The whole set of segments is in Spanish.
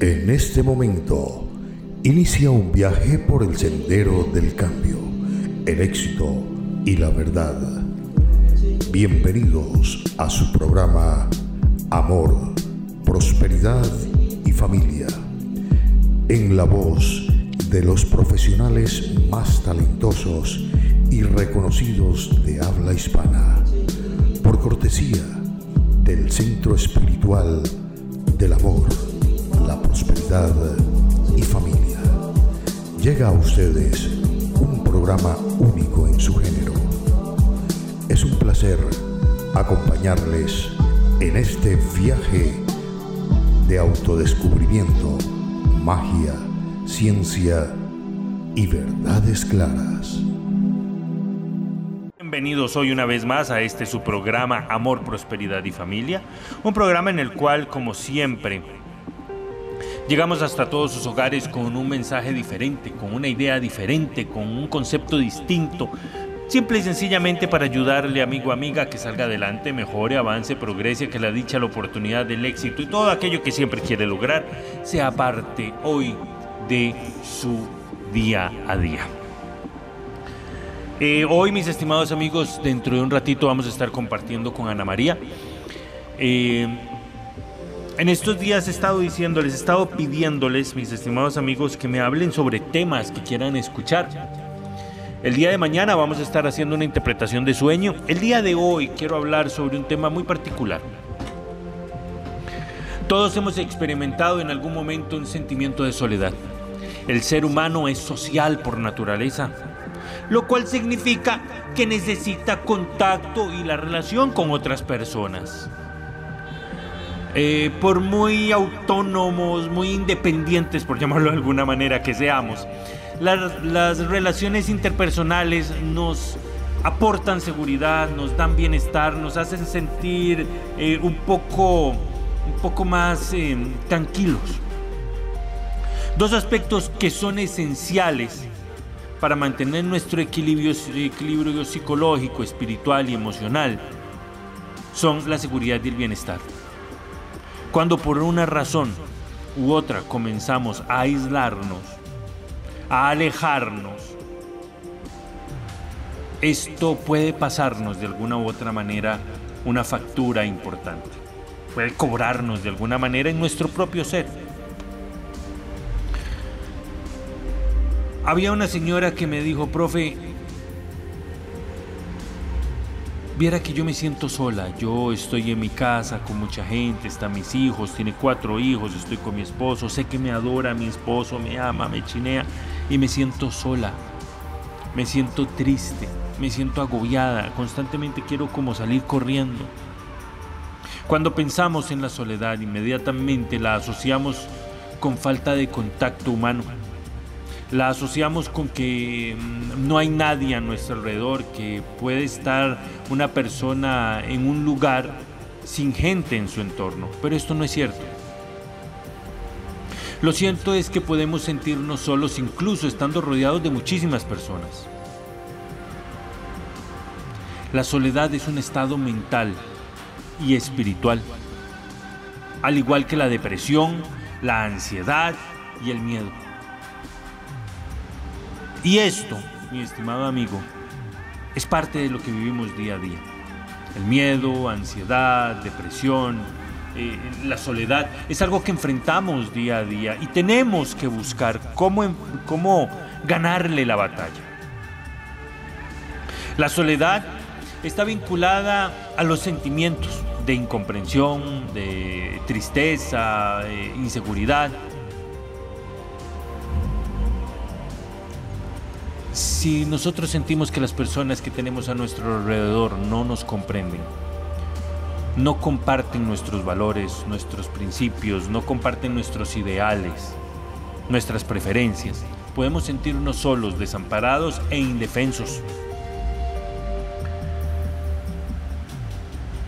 En este momento, inicia un viaje por el sendero del cambio, el éxito y la verdad. Bienvenidos a su programa Amor, Prosperidad y Familia, en la voz de los profesionales más talentosos y reconocidos de habla hispana, por cortesía del Centro Espiritual del Amor la prosperidad y familia. Llega a ustedes un programa único en su género. Es un placer acompañarles en este viaje de autodescubrimiento, magia, ciencia y verdades claras. Bienvenidos hoy una vez más a este su programa Amor, Prosperidad y Familia, un programa en el cual, como siempre, Llegamos hasta todos sus hogares con un mensaje diferente, con una idea diferente, con un concepto distinto, simple y sencillamente para ayudarle amigo amiga que salga adelante, mejore, avance, progrese, que la dicha, la oportunidad del éxito y todo aquello que siempre quiere lograr sea parte hoy de su día a día. Eh, hoy, mis estimados amigos, dentro de un ratito vamos a estar compartiendo con Ana María. Eh, en estos días he estado diciéndoles, he estado pidiéndoles, mis estimados amigos, que me hablen sobre temas que quieran escuchar. El día de mañana vamos a estar haciendo una interpretación de sueño. El día de hoy quiero hablar sobre un tema muy particular. Todos hemos experimentado en algún momento un sentimiento de soledad. El ser humano es social por naturaleza, lo cual significa que necesita contacto y la relación con otras personas. Eh, por muy autónomos, muy independientes, por llamarlo de alguna manera, que seamos, las, relaciones interpersonales nos aportan seguridad, nos dan bienestar, nos hacen sentir eh, un, poco, un poco más eh, tranquilos. Dos aspectos que son esenciales para mantener nuestro equilibrio, equilibrio psicológico, espiritual y emocional son la seguridad y el bienestar. Cuando por una razón u otra comenzamos a aislarnos, a alejarnos, esto puede pasarnos de alguna u otra manera una factura importante. Puede cobrarnos de alguna manera en nuestro propio ser. Había una señora que me dijo, profe, Viera que yo me siento sola, yo estoy en mi casa con mucha gente, están mis hijos, tiene cuatro hijos, estoy con mi esposo, sé que me adora mi esposo, me ama, me chinea y me siento sola, me siento triste, me siento agobiada, constantemente quiero como salir corriendo. Cuando pensamos en la soledad, inmediatamente la asociamos con falta de contacto humano la asociamos con que mm, no hay nadie a nuestro alrededor, que puede estar una persona en un lugar sin gente en su entorno, pero esto no es cierto. Lo cierto es que podemos sentirnos solos incluso estando rodeados de muchísimas personas. La soledad es un estado mental y espiritual, al igual que la depresión, la ansiedad y el miedo. Y esto, mi estimado amigo, es parte de lo que vivimos día a día. El miedo, ansiedad, depresión, eh, la soledad, es algo que enfrentamos día a día y tenemos que buscar cómo, cómo ganarle la batalla. La soledad está vinculada a los sentimientos de incomprensión, de tristeza, de inseguridad, si nosotros sentimos que las personas que tenemos a nuestro alrededor no nos comprenden, no comparten nuestros valores, nuestros principios, no comparten nuestros ideales, nuestras preferencias, podemos sentirnos solos, desamparados e indefensos.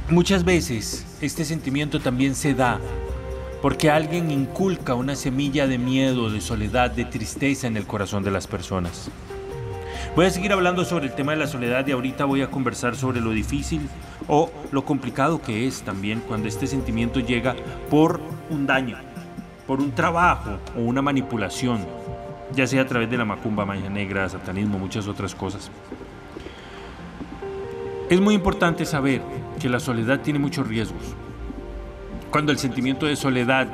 Muchas veces este sentimiento también se da porque alguien inculca una semilla de miedo, de soledad, de tristeza en el corazón de las personas. Voy a seguir hablando sobre el tema de la soledad y ahorita voy a conversar sobre lo difícil o lo complicado que es también cuando este sentimiento llega por un daño, por un trabajo o una manipulación, ya sea a través de la macumba, magia negra, satanismo, muchas otras cosas. Es muy importante saber que la soledad tiene muchos riesgos. Cuando el sentimiento de soledad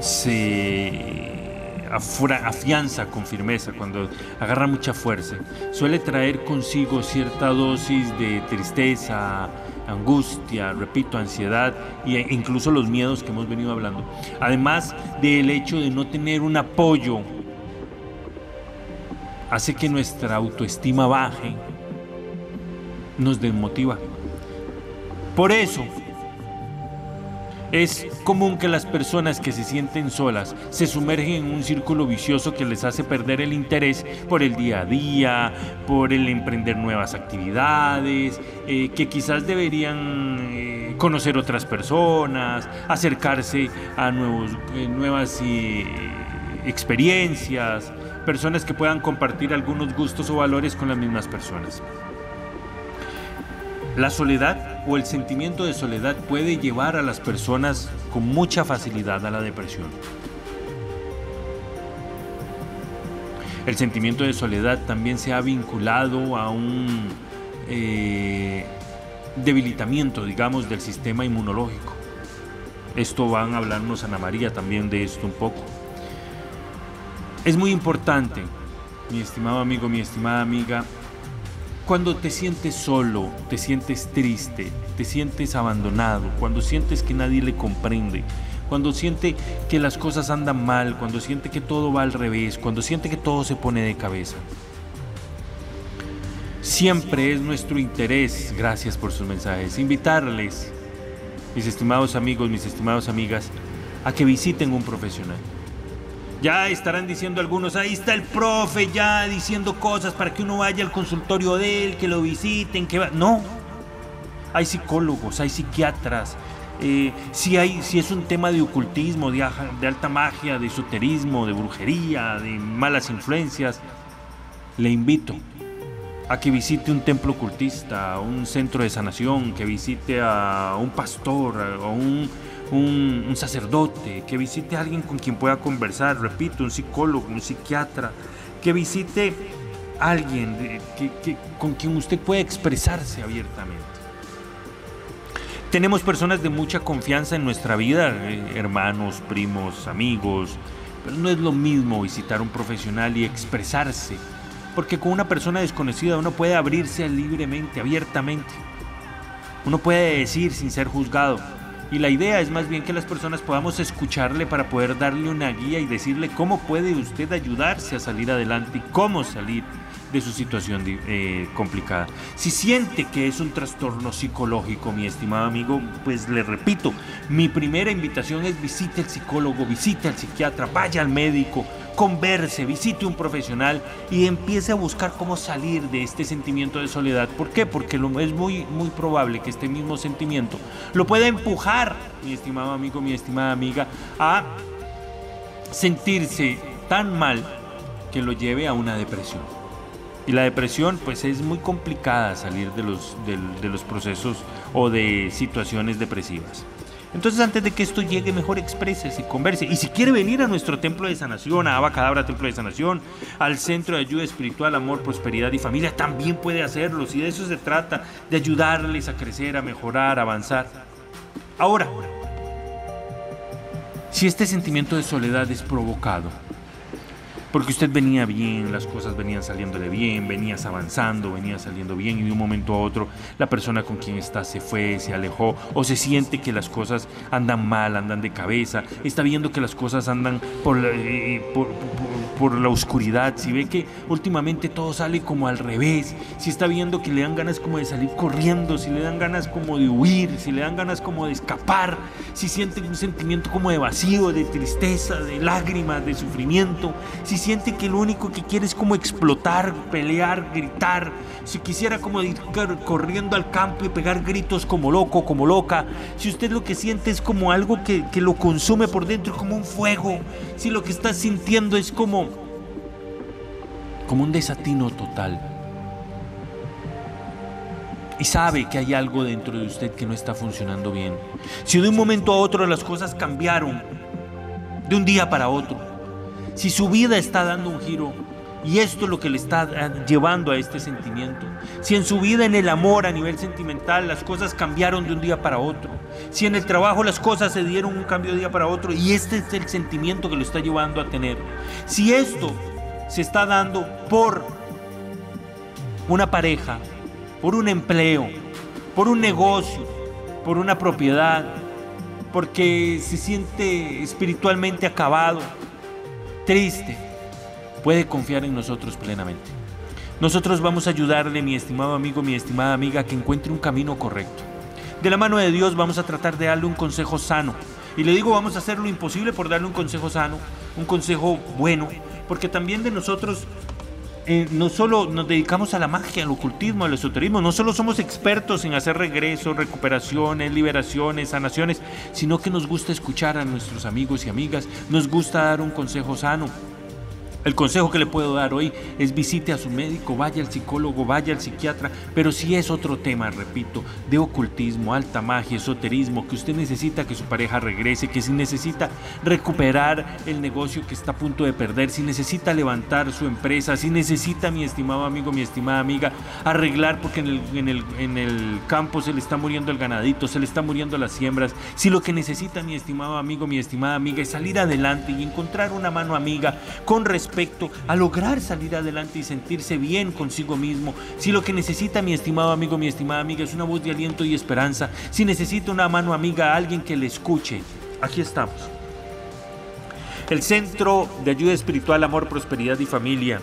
se afianza con firmeza, cuando agarra mucha fuerza, suele traer consigo cierta dosis de tristeza, angustia, repito, ansiedad e incluso los miedos que hemos venido hablando. Además del hecho de no tener un apoyo, hace que nuestra autoestima baje, nos desmotiva. Por eso, es común que las personas que se sienten solas se sumergen en un círculo vicioso que les hace perder el interés por el día a día, por el emprender nuevas actividades, eh, que quizás deberían eh, conocer otras personas, acercarse a nuevos, eh, nuevas experiencias, personas que puedan compartir algunos gustos o valores con las mismas personas. La soledad o el sentimiento de soledad puede llevar a las personas con mucha facilidad a la depresión. El sentimiento de soledad también se ha vinculado a un eh, debilitamiento, digamos, del sistema inmunológico. Esto van a hablarnos Ana María también de esto un poco. Es muy importante, mi estimado amigo, mi estimada amiga, cuando te sientes solo, te sientes triste, te sientes abandonado, cuando sientes que nadie le comprende, cuando siente que las cosas andan mal, cuando siente que todo va al revés, cuando siente que todo se pone de cabeza. Siempre es nuestro interés, gracias por sus mensajes, invitarles, mis estimados amigos, mis estimadas amigas, a que visiten un profesional. Ya estarán diciendo algunos, ahí está el profe ya diciendo cosas para que uno vaya al consultorio de él, que lo visiten, que va... No, hay psicólogos, hay psiquiatras. Eh, si, hay, si es un tema de ocultismo, de, de alta magia, de esoterismo, de brujería, de malas influencias, le invito a que visite un templo ocultista, un centro de sanación, que visite a un pastor o un un, sacerdote, que visite a alguien con quien pueda conversar, repito, un psicólogo, un psiquiatra, que visite a alguien con quien usted pueda expresarse abiertamente. Tenemos personas de mucha confianza en nuestra vida, eh, hermanos, primos, amigos, pero no es lo mismo visitar a un profesional y expresarse, porque con una persona desconocida uno puede abrirse libremente, abiertamente. Uno puede decir sin ser juzgado, y la idea es más bien que las personas podamos escucharle para poder darle una guía y decirle cómo puede usted ayudarse a salir adelante y cómo salir de su situación eh, complicada. Si siente que es un trastorno psicológico, mi estimado amigo, pues le repito, mi primera invitación es visite al psicólogo, visite al psiquiatra, vaya al médico, converse, visite un profesional y empiece a buscar cómo salir de este sentimiento de soledad. ¿Por qué? Porque es muy, muy probable que este mismo sentimiento lo pueda empujar, mi estimado amigo, mi estimada amiga, a sentirse tan mal que lo lleve a una depresión. Y la depresión pues es muy complicada salir de los, de los procesos o de situaciones depresivas. Entonces, antes de que esto llegue, mejor exprese, converse. Y si quiere venir a nuestro templo de sanación, a Abacadabra Templo de Sanación, al Centro de Ayuda Espiritual, Amor, Prosperidad y Familia, también puede hacerlo. Si de eso se trata, de ayudarles a crecer, a mejorar, a avanzar. Ahora, si este sentimiento de soledad es provocado, porque usted venía bien, las cosas venían saliéndole bien, venías avanzando, venía saliendo bien y de un momento a otro la persona con quien está se fue, se alejó o se siente que las cosas andan mal, andan de cabeza, está viendo que las cosas andan por eh, por, la oscuridad, si ve que últimamente todo sale como al revés, si está viendo que le dan ganas como de salir corriendo, si le dan ganas como de huir, si le dan ganas como de escapar, si siente un sentimiento como de vacío, de tristeza, de lágrimas, de sufrimiento, si siente que lo único que quiere es como explotar, pelear, gritar, si quisiera como ir corriendo al campo y pegar gritos como loco, como loca, si usted lo que siente es como algo que, que lo consume por dentro, como un fuego, si lo que está sintiendo es como, como un desatino total, y sabe que hay algo dentro de usted que no está funcionando bien. Si de un momento a otro las cosas cambiaron de un día para otro. Si su vida está dando un giro y esto es lo que le está eh, llevando a este sentimiento. Si en su vida, en el amor a nivel sentimental, las cosas cambiaron de un día para otro. Si en el trabajo las cosas se dieron un cambio de día para otro y este es el sentimiento que lo está llevando a tener. Si esto se está dando por una pareja, por un empleo, por un negocio, por una propiedad, porque se siente espiritualmente acabado, triste, puede confiar en nosotros plenamente. Nosotros vamos a ayudarle, mi estimado amigo, mi estimada amiga, que encuentre un camino correcto. De la mano de Dios vamos a tratar de darle un consejo sano. Y le digo, vamos a hacer lo imposible por darle un consejo sano, un consejo bueno, porque también de nosotros eh, no solo nos dedicamos a la magia, al ocultismo, al esoterismo, no solo somos expertos en hacer regresos, recuperaciones, liberaciones, sanaciones, sino que nos gusta escuchar a nuestros amigos y amigas, nos gusta dar un consejo sano. El consejo que le puedo dar hoy es visite a su médico, vaya al psicólogo, vaya al psiquiatra, pero si es otro tema, repito, de ocultismo, alta magia, esoterismo, que usted necesita que su pareja regrese, que si necesita recuperar el negocio que está a punto de perder, si necesita levantar su empresa, si necesita, mi estimado amigo, mi estimada amiga, arreglar porque en el, campo se le está muriendo el ganadito, se le está muriendo las siembras, si lo que necesita, mi estimado amigo, mi estimada amiga, es salir adelante y encontrar una mano amiga con respeto, a lograr salir adelante y sentirse bien consigo mismo, si lo que necesita mi estimado amigo, mi estimada amiga es una voz de aliento y esperanza, si necesita una mano amiga, alguien que le escuche, aquí estamos. El Centro de Ayuda Espiritual, Amor, Prosperidad y Familia,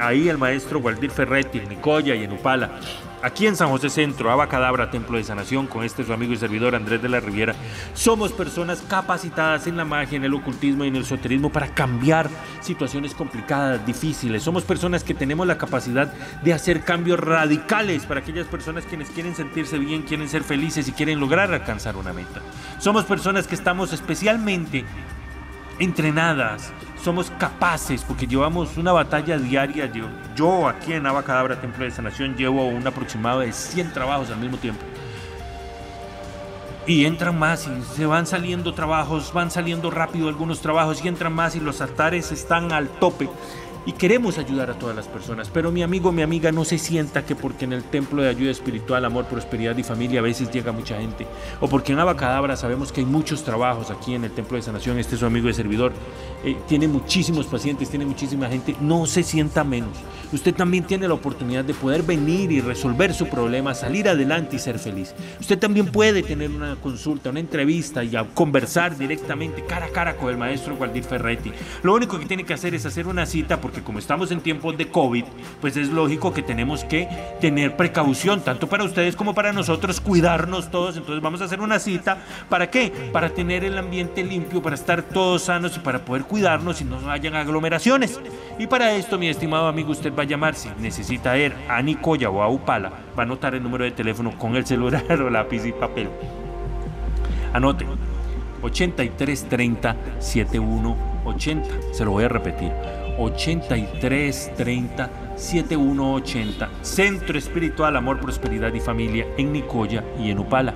ahí el maestro Waldir Ferretti, en Nicoya y en Upala, Aquí en San José Centro, Abacadabra, Templo de Sanación, con este su amigo y servidor Andrés de la Riviera, somos personas capacitadas en la magia, en el ocultismo y en el esoterismo para cambiar situaciones complicadas, difíciles. Somos personas que tenemos la capacidad de hacer cambios radicales para aquellas personas quienes quieren sentirse bien, quieren ser felices y quieren lograr alcanzar una meta. Somos personas que estamos especialmente entrenadas, somos capaces, porque llevamos una batalla diaria. Yo, yo aquí en Abacadabra, Templo de Sanación, llevo un aproximado de 100 trabajos al mismo tiempo. Y entran más y se van saliendo trabajos, van saliendo rápido algunos trabajos y entran más y los altares están al tope y queremos ayudar a todas las personas, pero mi amigo, mi amiga, no se sienta que porque en el templo de ayuda espiritual, amor, prosperidad y familia a veces llega mucha gente, o porque en Abacadabra sabemos que hay muchos trabajos aquí en el templo de sanación, este es su amigo de servidor, eh, tiene muchísimos pacientes, tiene muchísima gente, no se sienta menos. Usted también tiene la oportunidad de poder venir y resolver su problema, salir adelante y ser feliz. Usted también puede tener una consulta, una entrevista y conversar directamente cara a cara con el maestro Waldir Ferretti. Lo único que tiene que hacer es hacer una cita porque como estamos en tiempos de COVID, pues es lógico que tenemos que tener precaución, tanto para ustedes como para nosotros, cuidarnos todos. Entonces vamos a hacer una cita. ¿Para qué? Para tener el ambiente limpio, para estar todos sanos y para poder cuidarnos y no hayan aglomeraciones. Y para esto, mi estimado amigo, usted va a llamar si necesita ir a Nicoya o a Upala. Va a anotar el número de teléfono con el celular o lápiz y papel. Anote. 8330 7180. Se lo voy a repetir. 8330 7180. Centro Espiritual Amor, Prosperidad y Familia en Nicoya y en Upala.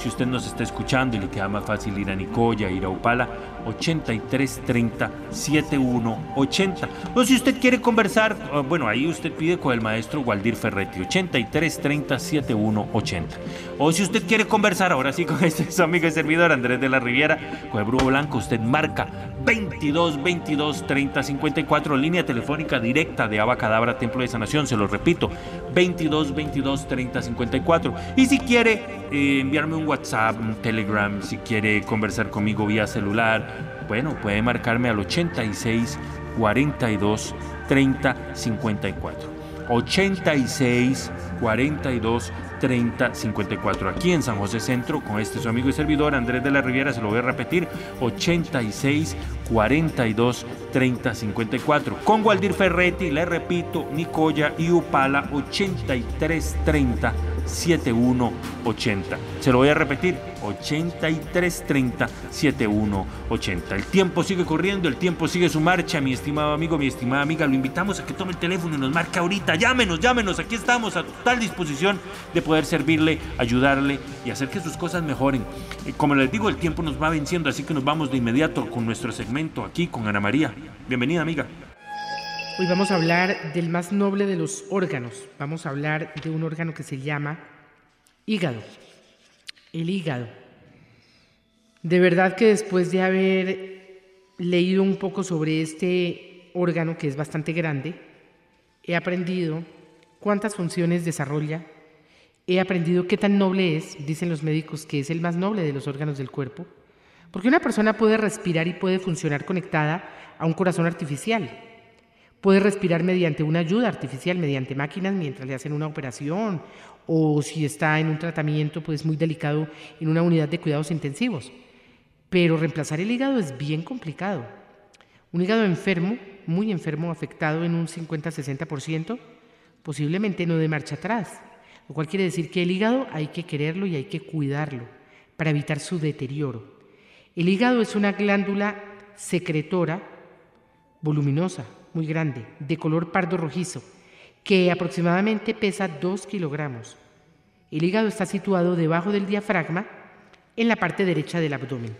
Si usted nos está escuchando y le queda más fácil ir a Nicoya, ir a Upala, 8330 7180. O si usted quiere conversar, bueno, ahí usted pide con el maestro Waldir Ferretti, 8330 7180. O si usted quiere conversar ahora sí con este su amigo y servidor Andrés de la Riviera, con el Brujo Blanco, usted marca 22 22 30 54, línea telefónica directa de Abacadabra Templo de Sanación, se lo repito, 22 22 30 54. Y si quiere eh, enviarme un WhatsApp, Telegram, si quiere conversar conmigo vía celular, bueno, puede marcarme al 86 42 30 54. 86 42 30 54. Aquí en San José Centro, con este su amigo y servidor Andrés de la Riviera, se lo voy a repetir: 86 42 30 54. Con Waldir Ferretti, le repito, Nicoya y Upala, 83 30 7180. Se lo voy a repetir, 8330 7180. El tiempo sigue corriendo, el tiempo sigue su marcha, mi estimado amigo, mi estimada amiga. Lo invitamos a que tome el teléfono y nos marque ahorita. Llámenos, llámenos, aquí estamos a total disposición de poder servirle, ayudarle y hacer que sus cosas mejoren. Eh, como les digo, el tiempo nos va venciendo, así que nos vamos de inmediato con nuestro segmento aquí con Ana María. Bienvenida, amiga. Hoy vamos a hablar del más noble de los órganos. Vamos a hablar de un órgano que se llama hígado. El hígado. De verdad que después de haber leído un poco sobre este órgano que es bastante grande, he aprendido cuántas funciones desarrolla, he aprendido qué tan noble es, dicen los médicos que es el más noble de los órganos del cuerpo, porque una persona puede respirar y puede funcionar conectada a un corazón artificial Puede respirar mediante una ayuda artificial, mediante máquinas mientras le hacen una operación o si está en un tratamiento pues muy delicado en una unidad de cuidados intensivos. Pero reemplazar el hígado es bien complicado. Un hígado enfermo, muy enfermo, afectado en un 50-60%, posiblemente no de marcha atrás, lo cual quiere decir que el hígado hay que quererlo y hay que cuidarlo para evitar su deterioro. El hígado es una glándula secretora voluminosa, muy grande, de color pardo rojizo, que aproximadamente pesa 2 kilogramos. El hígado está situado debajo del diafragma, en la parte derecha del abdomen.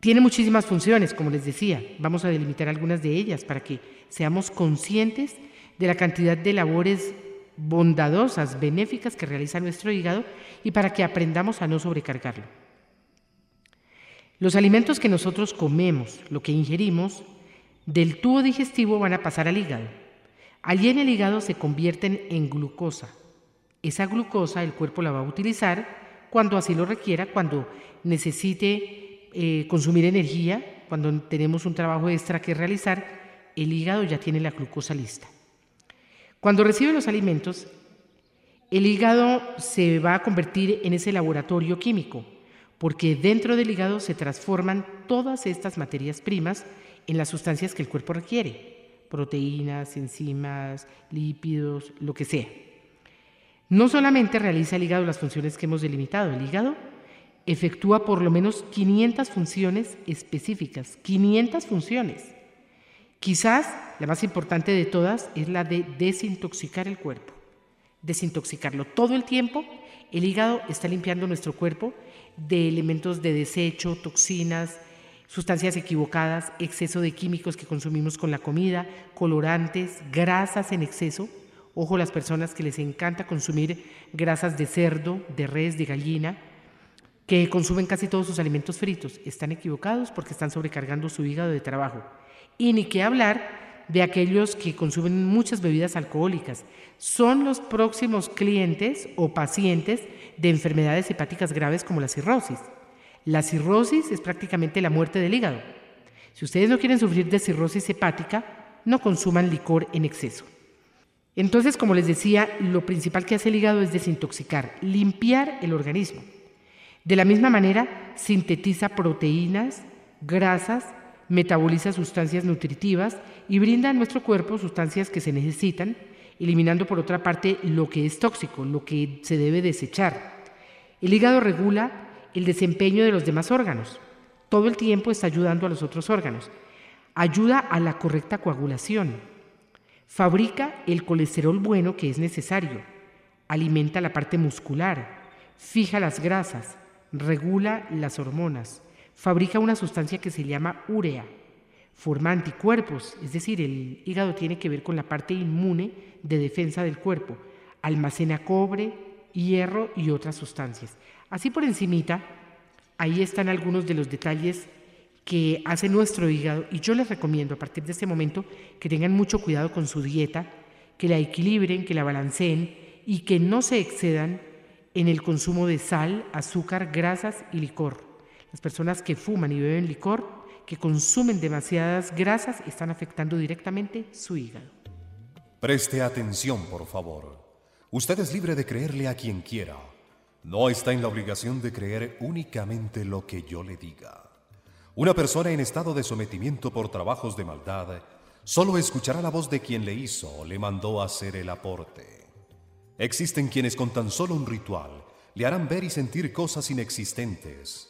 Tiene muchísimas funciones, como les decía. Vamos a delimitar algunas de ellas para que seamos conscientes de la cantidad de labores bondadosas, benéficas que realiza nuestro hígado y para que aprendamos a no sobrecargarlo. Los alimentos que nosotros comemos, lo que ingerimos, del tubo digestivo van a pasar al hígado. Allí en el hígado se convierten en glucosa. Esa glucosa el cuerpo la va a utilizar cuando así lo requiera, cuando necesite eh, consumir energía, cuando tenemos un trabajo extra que realizar, el hígado ya tiene la glucosa lista. Cuando recibe los alimentos, el hígado se va a convertir en ese laboratorio químico, porque dentro del hígado se transforman todas estas materias primas en las sustancias que el cuerpo requiere, proteínas, enzimas, lípidos, lo que sea. No solamente realiza el hígado las funciones que hemos delimitado, el hígado efectúa por lo menos 500 funciones específicas, 500 funciones. Quizás la más importante de todas es la de desintoxicar el cuerpo, desintoxicarlo todo el tiempo. El hígado está limpiando nuestro cuerpo de elementos de desecho, toxinas, sustancias equivocadas, exceso de químicos que consumimos con la comida, colorantes, grasas en exceso. Ojo las personas que les encanta consumir grasas de cerdo, de res, de gallina, que consumen casi todos sus alimentos fritos. Están equivocados porque están sobrecargando su hígado de trabajo. Y ni qué hablar de aquellos que consumen muchas bebidas alcohólicas. Son los próximos clientes o pacientes de enfermedades hepáticas graves como la cirrosis. La cirrosis es prácticamente la muerte del hígado. Si ustedes no quieren sufrir de cirrosis hepática, no consuman licor en exceso. Entonces, como les decía, lo principal que hace el hígado es desintoxicar, limpiar el organismo. De la misma manera, sintetiza proteínas, grasas, metaboliza sustancias nutritivas y brinda a nuestro cuerpo sustancias que se necesitan, eliminando por otra parte lo que es tóxico, lo que se debe desechar. El hígado regula el desempeño de los demás órganos. Todo el tiempo está ayudando a los otros órganos. Ayuda a la correcta coagulación. Fabrica el colesterol bueno que es necesario. Alimenta la parte muscular. Fija las grasas. Regula las hormonas. Fabrica una sustancia que se llama urea. Forma anticuerpos, es decir, el hígado tiene que ver con la parte inmune de defensa del cuerpo. Almacena cobre, hierro y otras sustancias. Así por encimita, ahí están algunos de los detalles que hace nuestro hígado y yo les recomiendo a partir de este momento que tengan mucho cuidado con su dieta, que la equilibren, que la balanceen y que no se excedan en el consumo de sal, azúcar, grasas y licor. Las personas que fuman y beben licor, que consumen demasiadas grasas, están afectando directamente su hígado. Preste atención, por favor. Usted es libre de creerle a quien quiera no está en la obligación de creer únicamente lo que yo le diga. Una persona en estado de sometimiento por trabajos de maldad solo escuchará la voz de quien le hizo o le mandó hacer el aporte. Existen quienes con tan solo un ritual le harán ver y sentir cosas inexistentes.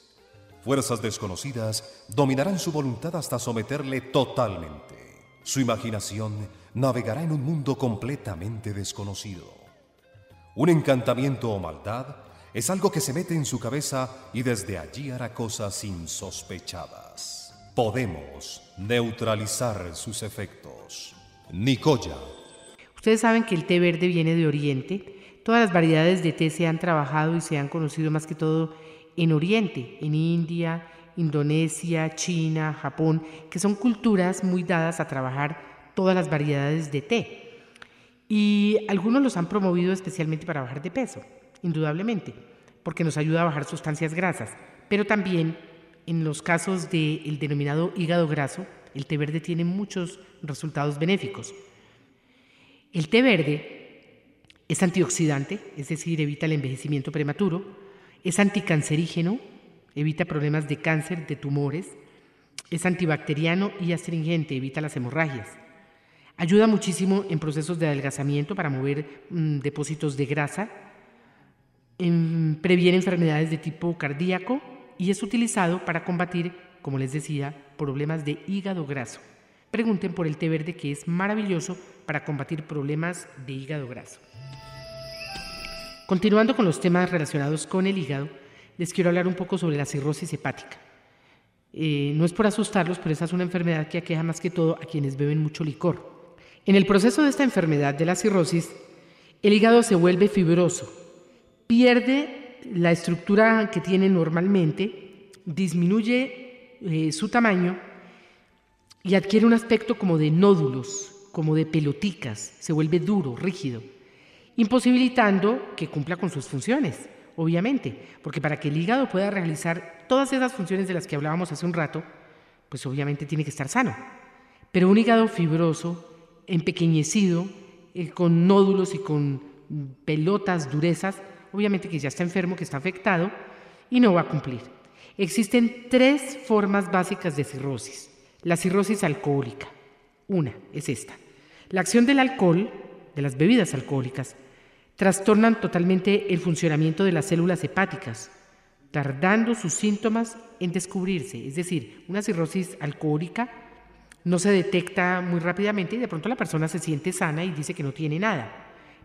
Fuerzas desconocidas dominarán su voluntad hasta someterle totalmente. Su imaginación navegará en un mundo completamente desconocido. Un encantamiento o maldad es algo que se mete en su cabeza y desde allí hará cosas insospechadas. Podemos neutralizar sus efectos. Nicoya. Ustedes saben que el té verde viene de Oriente. Todas las variedades de té se han trabajado y se han conocido más que todo en Oriente, en India, Indonesia, China, Japón, que son culturas muy dadas a trabajar todas las variedades de té. Y algunos los han promovido especialmente para bajar de peso, indudablemente, porque nos ayuda a bajar sustancias grasas, pero también en los casos del denominado hígado graso, el té verde tiene muchos resultados benéficos. El té verde es antioxidante, es decir, evita el envejecimiento prematuro, es anticancerígeno, evita problemas de cáncer, de tumores, es antibacteriano y astringente, evita las hemorragias. Ayuda muchísimo en procesos de adelgazamiento para mover mm, depósitos de grasa, previene enfermedades de tipo cardíaco y es utilizado para combatir, como les decía, problemas de hígado graso. Pregunten por el té verde que es maravilloso para combatir problemas de hígado graso. Continuando con los temas relacionados con el hígado, les quiero hablar un poco sobre la cirrosis hepática. Eh, no es por asustarlos, pero esa es una enfermedad que aqueja más que todo a quienes beben mucho licor. En el proceso de esta enfermedad de la cirrosis, el hígado se vuelve fibroso, pierde la estructura que tiene normalmente, disminuye eh, su tamaño y adquiere un aspecto como de nódulos, como de peloticas, se vuelve duro, rígido, imposibilitando que cumpla con sus funciones, obviamente, porque para que el hígado pueda realizar todas esas funciones de las que hablábamos hace un rato, pues obviamente tiene que estar sano. Pero un hígado fibroso, empequeñecido, eh, con nódulos y con pelotas, durezas, obviamente que ya está enfermo, que está afectado y no va a cumplir. Existen tres formas básicas de cirrosis. La cirrosis alcohólica. Una es esta. La acción del alcohol, de las bebidas alcohólicas, trastornan totalmente el funcionamiento de las células hepáticas, tardando sus síntomas en descubrirse. Es decir, una cirrosis alcohólica no se detecta muy rápidamente y de pronto la persona se siente sana y dice que no tiene nada,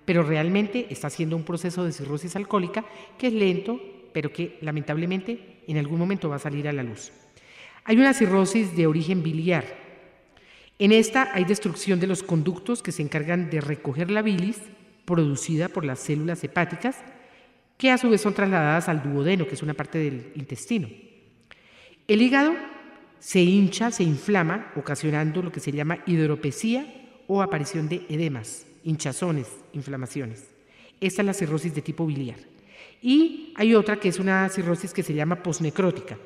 pero realmente está haciendo un proceso de cirrosis alcohólica que es lento, pero que lamentablemente en algún momento va a salir a la luz. Hay una cirrosis de origen biliar. En esta hay destrucción de los conductos que se encargan de recoger la bilis producida por las células hepáticas, que a su vez son trasladadas al duodeno, que es una parte del intestino. El hígado se hincha, se inflama, ocasionando lo que se llama hidropesía o aparición de edemas, hinchazones, inflamaciones. Esta es la cirrosis de tipo biliar. Y hay otra que es una cirrosis que se llama posnecrótica,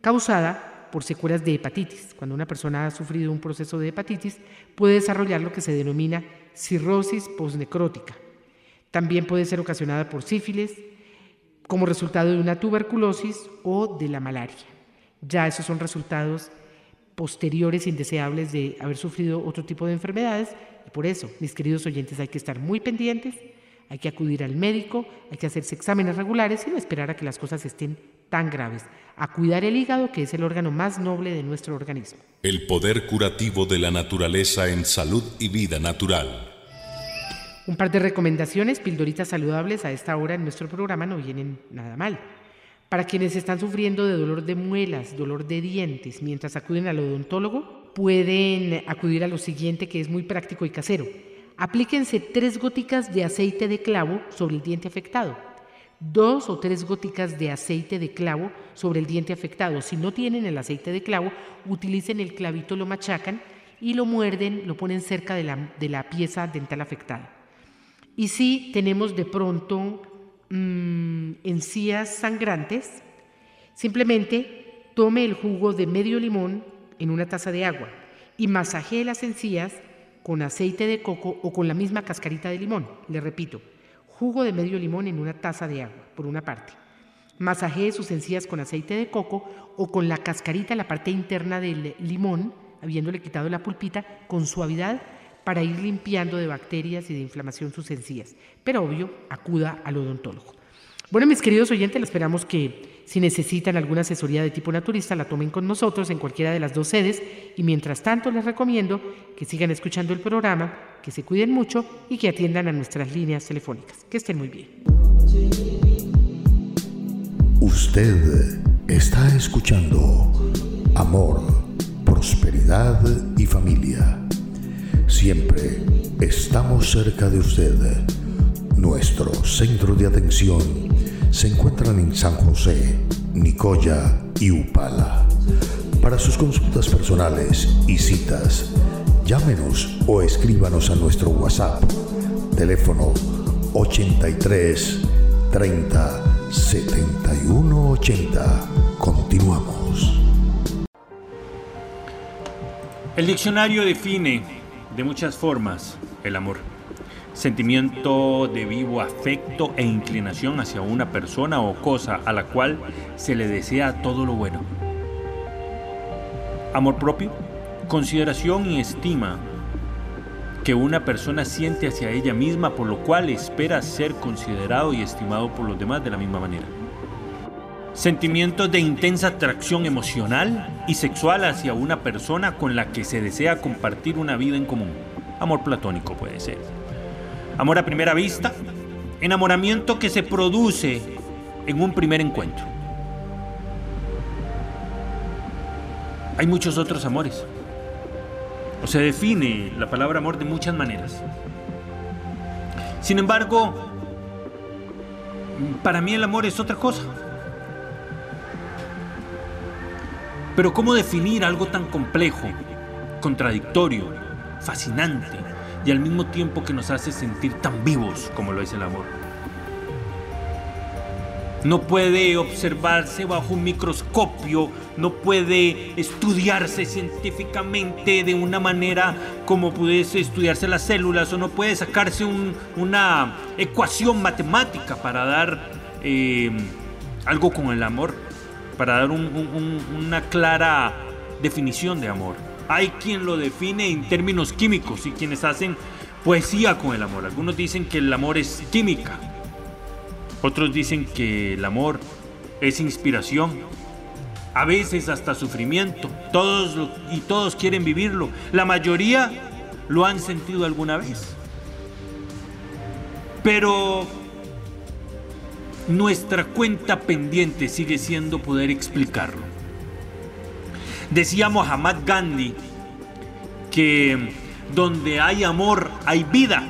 causada por secuelas de hepatitis. Cuando una persona ha sufrido un proceso de hepatitis, puede desarrollar lo que se denomina cirrosis posnecrótica. También puede ser ocasionada por sífilis, como resultado de una tuberculosis o de la malaria. Ya esos son resultados posteriores indeseables de haber sufrido otro tipo de enfermedades y por eso, mis queridos oyentes, hay que estar muy pendientes, hay que acudir al médico, hay que hacerse exámenes regulares y no esperar a que las cosas estén tan graves, a cuidar el hígado, que es el órgano más noble de nuestro organismo. El poder curativo de la naturaleza en salud y vida natural. Un par de recomendaciones, pildoritas saludables a esta hora en nuestro programa no vienen nada mal. Para quienes están sufriendo de dolor de muelas, dolor de dientes, mientras acuden al odontólogo, pueden acudir a lo siguiente que es muy práctico y casero. Aplíquense tres góticas de aceite de clavo sobre el diente afectado dos o tres góticas de aceite de clavo sobre el diente afectado. Si no tienen el aceite de clavo, utilicen el clavito, lo machacan y lo muerden, lo ponen cerca de la, pieza dental afectada. Y si tenemos de pronto mm, encías sangrantes, simplemente tome el jugo de medio limón en una taza de agua y masajee las encías con aceite de coco o con la misma cascarita de limón. Le repito, jugo de medio limón en una taza de agua, por una parte. Masajee sus encías con aceite de coco o con la cascarita, la parte interna del limón, habiéndole quitado la pulpita, con suavidad para ir limpiando de bacterias y de inflamación sus encías. Pero obvio, acuda al odontólogo. Bueno, mis queridos oyentes, esperamos que si necesitan alguna asesoría de tipo naturista, la tomen con nosotros en cualquiera de las dos sedes. Y mientras tanto, les recomiendo que sigan escuchando el programa, que se cuiden mucho y que atiendan a nuestras líneas telefónicas. Que estén muy bien. Usted está escuchando Amor, Prosperidad y Familia. Siempre estamos cerca de usted. Nuestro centro de atención se encuentran en San José, Nicoya y Upala. Para sus consultas personales y citas, llámenos o escríbanos a nuestro WhatsApp, teléfono 83 30 71 80. Continuamos. El diccionario define de muchas formas el amor sentimiento de vivo afecto e inclinación hacia una persona o cosa a la cual se le desea todo lo bueno. Amor propio, consideración y estima que una persona siente hacia ella misma por lo cual espera ser considerado y estimado por los demás de la misma manera. Sentimientos de intensa atracción emocional y sexual hacia una persona con la que se desea compartir una vida en común. Amor platónico puede ser Amor a primera vista, enamoramiento que se produce en un primer encuentro. Hay muchos otros amores. O se define la palabra amor de muchas maneras. Sin embargo, para mí el amor es otra cosa. Pero ¿cómo definir algo tan complejo, contradictorio, fascinante, y al mismo tiempo que nos hace sentir tan vivos como lo es el amor. No puede observarse bajo un microscopio, no puede estudiarse científicamente de una manera como pudiese estudiarse las células o no puede sacarse una ecuación matemática para dar eh, algo con el amor, para dar una clara definición de amor. Hay quien lo define en términos químicos y quienes hacen poesía con el amor. Algunos dicen que el amor es química. Otros dicen que el amor es inspiración. A veces hasta sufrimiento. Todos y todos quieren vivirlo. La mayoría lo han sentido alguna vez. Pero nuestra cuenta pendiente sigue siendo poder explicarlo. Decía Muhammad Gandhi que donde hay amor hay vida.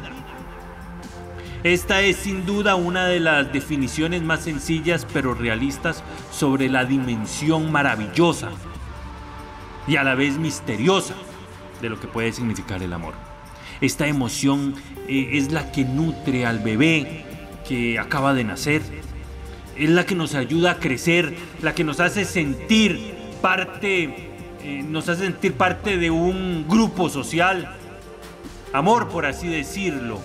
Esta es sin duda una de las definiciones más sencillas pero realistas sobre la dimensión maravillosa y a la vez misteriosa de lo que puede significar el amor. Esta emoción eh, es la que nutre al bebé que acaba de nacer, es la que nos ayuda a crecer, la que nos hace sentir parte eh, nos hace sentir parte de un grupo social. Amor, por así decirlo,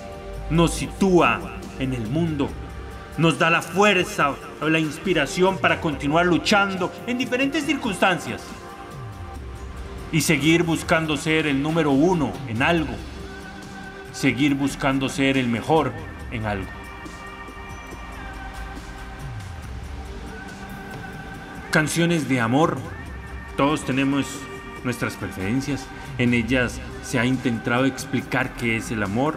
nos sitúa en el mundo, nos da la fuerza o la inspiración para continuar luchando en diferentes circunstancias y seguir buscando ser el número uno en algo, seguir buscando ser el mejor en algo. Canciones de amor todos tenemos nuestras preferencias, en ellas se ha intentado explicar qué es el amor,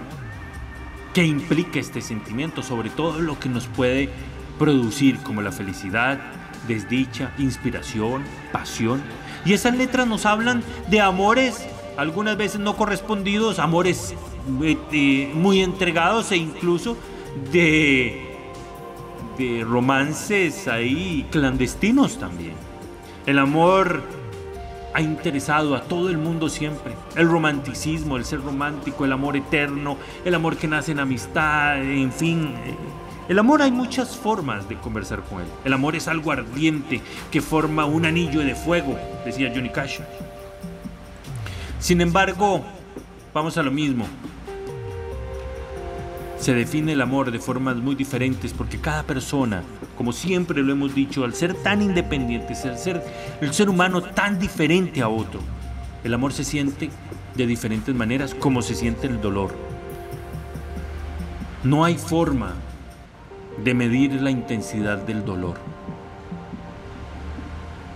qué implica este sentimiento, sobre todo lo que nos puede producir como la felicidad, desdicha, inspiración, pasión. Y esas letras nos hablan de amores, algunas veces no correspondidos, amores eh, eh, muy entregados e incluso de, de romances ahí clandestinos también. El amor ha interesado a todo el mundo siempre. El romanticismo, el ser romántico, el amor eterno, el amor que nace en amistad, en fin. El amor hay muchas formas de conversar con él. El amor es algo ardiente que forma un anillo de fuego, decía Johnny Cash. Sin embargo, vamos a lo mismo se define el amor de formas muy diferentes porque cada persona, como siempre lo hemos dicho, al ser tan independiente, al ser el ser humano tan diferente a otro, el amor se siente de diferentes maneras como se siente el dolor. No hay forma de medir la intensidad del dolor.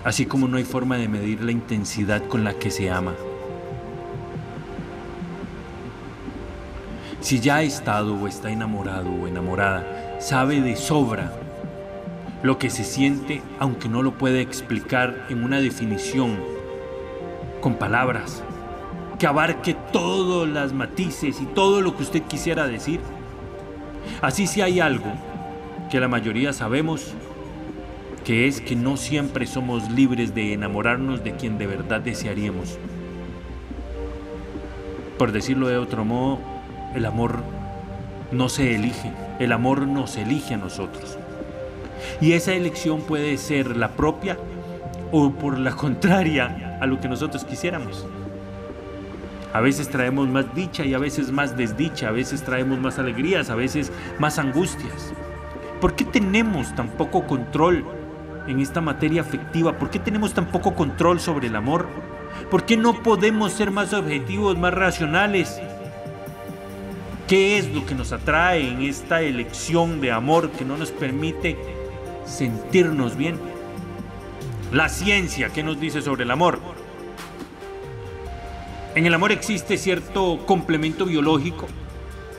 Así como no hay forma de medir la intensidad con la que se ama. Si ya ha estado o está enamorado o enamorada, sabe de sobra lo que se siente aunque no lo puede explicar en una definición con palabras que abarque todos las matices y todo lo que usted quisiera decir. Así si hay algo que la mayoría sabemos, que es que no siempre somos libres de enamorarnos de quien de verdad desearíamos. Por decirlo de otro modo, el amor no se elige, el amor nos elige a nosotros. Y esa elección puede ser la propia o por la contraria a lo que nosotros quisiéramos. A veces traemos más dicha y a veces más desdicha, a veces traemos más alegrías, a veces más angustias. ¿Por qué tenemos tan poco control en esta materia afectiva? ¿Por qué tenemos tan poco control sobre el amor? ¿Por qué no podemos ser más objetivos, más racionales? ¿Qué es lo que nos atrae en esta elección de amor que no nos permite sentirnos bien? La ciencia, ¿qué nos dice sobre el amor? En el amor existe cierto complemento biológico,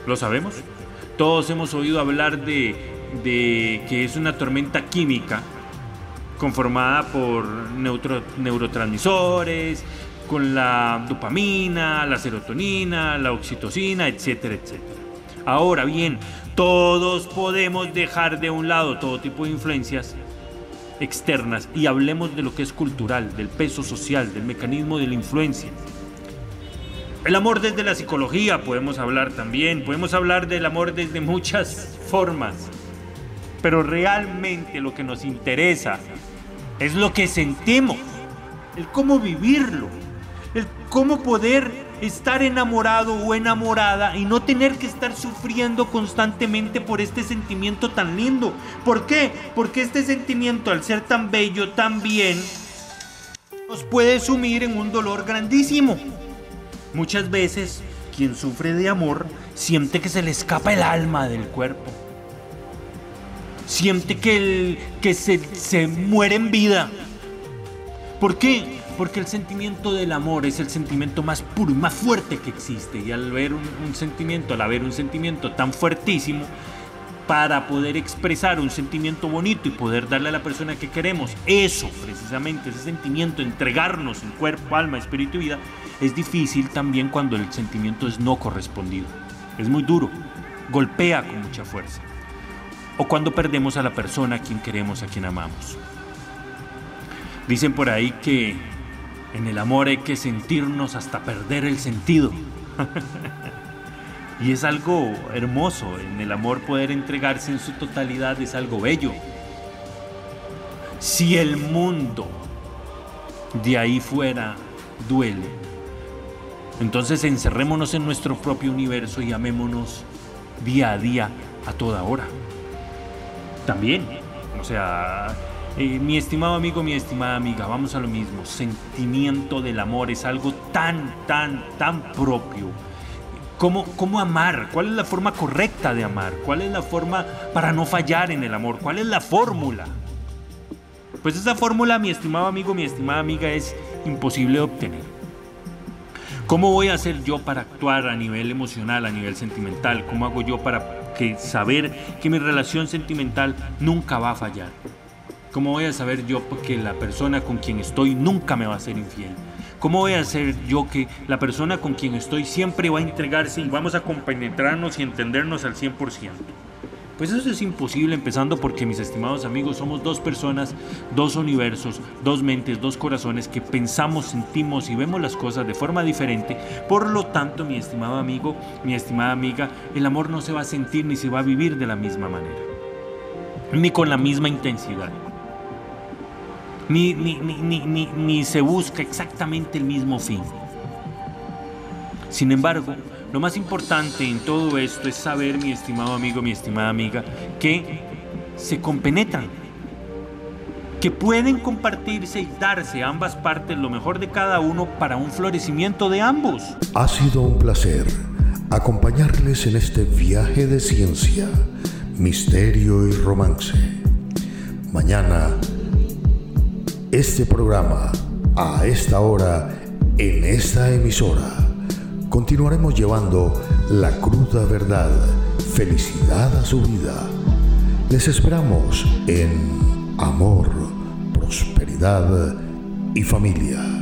lo sabemos. Todos hemos oído hablar de, que es una tormenta química conformada por neurotransmisores, con la dopamina, la serotonina, la oxitocina, etcétera, etcétera. Ahora bien, todos podemos dejar de un lado todo tipo de influencias externas y hablemos de lo que es cultural, del peso social, del mecanismo de la influencia. El amor desde la psicología podemos hablar también, podemos hablar del amor desde muchas formas, pero realmente lo que nos interesa es lo que sentimos, el cómo vivirlo, el cómo poder estar enamorado o enamorada y no tener que estar sufriendo constantemente por este sentimiento tan lindo. ¿Por qué? Porque este sentimiento, al ser tan bello, tan bien, nos puede sumir en un dolor grandísimo. Muchas veces quien sufre de amor siente que se le escapa el alma del cuerpo. Siente que, el, que se, se muere en vida. ¿Por qué? Porque el sentimiento del amor es el sentimiento más puro y más fuerte que existe. Y al ver un, sentimiento, al haber un sentimiento tan fuertísimo, para poder expresar un sentimiento bonito y poder darle a la persona que queremos eso, precisamente, ese sentimiento, entregarnos en cuerpo, alma, espíritu y vida, es difícil también cuando el sentimiento es no correspondido. Es muy duro, golpea con mucha fuerza. O cuando perdemos a la persona a quien queremos, a quien amamos. Dicen por ahí que en el amor hay que sentirnos hasta perder el sentido. y es algo hermoso, en el amor poder entregarse en su totalidad es algo bello. Si el mundo de ahí fuera duele, entonces encerrémonos en nuestro propio universo y amémonos día a día, a toda hora. También, o sea, eh, mi estimado amigo, mi estimada amiga, vamos a lo mismo. Sentimiento del amor es algo tan, tan, tan propio. ¿Cómo, ¿Cómo amar? ¿Cuál es la forma correcta de amar? ¿Cuál es la forma para no fallar en el amor? ¿Cuál es la fórmula? Pues esa fórmula, mi estimado amigo, mi estimada amiga, es imposible de obtener. ¿Cómo voy a hacer yo para actuar a nivel emocional, a nivel sentimental? ¿Cómo hago yo para que saber que mi relación sentimental nunca va a fallar? ¿Cómo voy a saber yo que la persona con quien estoy nunca me va a ser infiel? ¿Cómo voy a saber yo que la persona con quien estoy siempre va a entregarse y vamos a compenetrarnos y entendernos al 100%? Pues eso es imposible empezando porque mis estimados amigos somos dos personas, dos universos, dos mentes, dos corazones que pensamos, sentimos y vemos las cosas de forma diferente. Por lo tanto, mi estimado amigo, mi estimada amiga, el amor no se va a sentir ni se va a vivir de la misma manera, ni con la misma intensidad ni, ni, se busca exactamente el mismo fin. Sin embargo, lo más importante en todo esto es saber, mi estimado amigo, mi estimada amiga, que se compenetran. que pueden compartirse y darse ambas partes lo mejor de cada uno para un florecimiento de ambos. Ha sido un placer acompañarles en este viaje de ciencia, misterio y romance. Mañana, este programa, a esta hora, en esta emisora, continuaremos llevando la cruda verdad, felicidad a su vida. Les esperamos en amor, prosperidad y familia.